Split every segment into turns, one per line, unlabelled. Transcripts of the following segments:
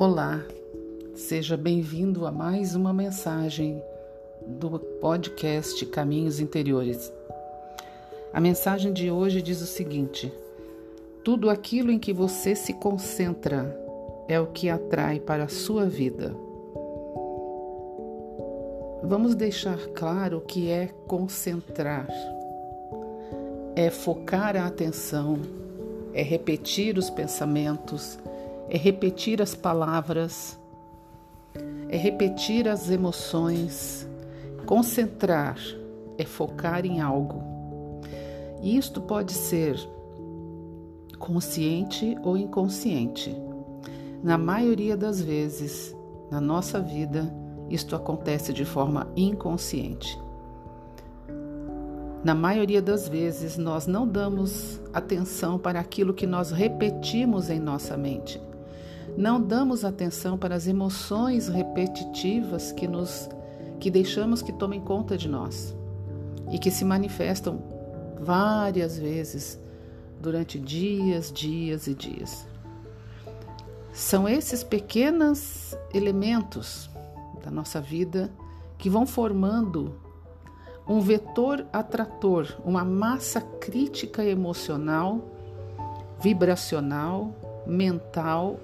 Olá, seja bem-vindo a mais uma mensagem do podcast Caminhos Interiores. A mensagem de hoje diz o seguinte: tudo aquilo em que você se concentra é o que atrai para a sua vida. Vamos deixar claro o que é concentrar. É focar a atenção, é repetir os pensamentos, é repetir as palavras, é repetir as emoções. Concentrar é focar em algo. E isto pode ser consciente ou inconsciente. Na maioria das vezes, na nossa vida, isto acontece de forma inconsciente. Na maioria das vezes, nós não damos atenção para aquilo que nós repetimos em nossa mente. Não damos atenção para as emoções repetitivas que nos que deixamos que tomem conta de nós e que se manifestam várias vezes durante dias, dias e dias. São esses pequenos elementos da nossa vida que vão formando um vetor atrator, uma massa crítica emocional, vibracional, mental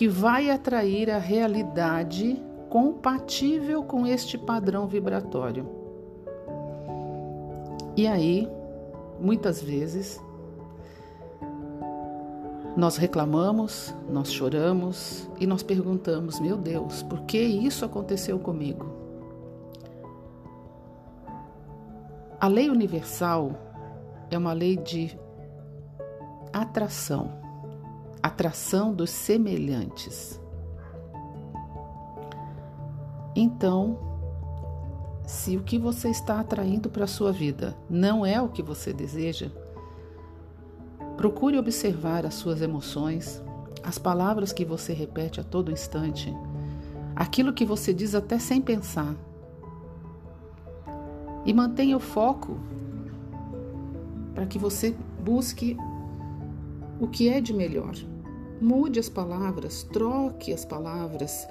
que vai atrair a realidade compatível com este padrão vibratório. E aí, muitas vezes, nós reclamamos, nós choramos e nós perguntamos: meu Deus, por que isso aconteceu comigo? A lei universal é uma lei de atração atração dos semelhantes. Então, se o que você está atraindo para a sua vida não é o que você deseja, procure observar as suas emoções, as palavras que você repete a todo instante, aquilo que você diz até sem pensar. E mantenha o foco para que você busque o que é de melhor. Mude as palavras, troque as palavras,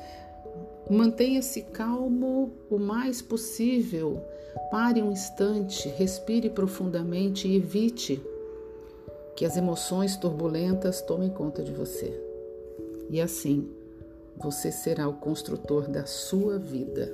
mantenha-se calmo o mais possível. Pare um instante, respire profundamente e evite que as emoções turbulentas tomem conta de você. E assim, você será o construtor da sua vida.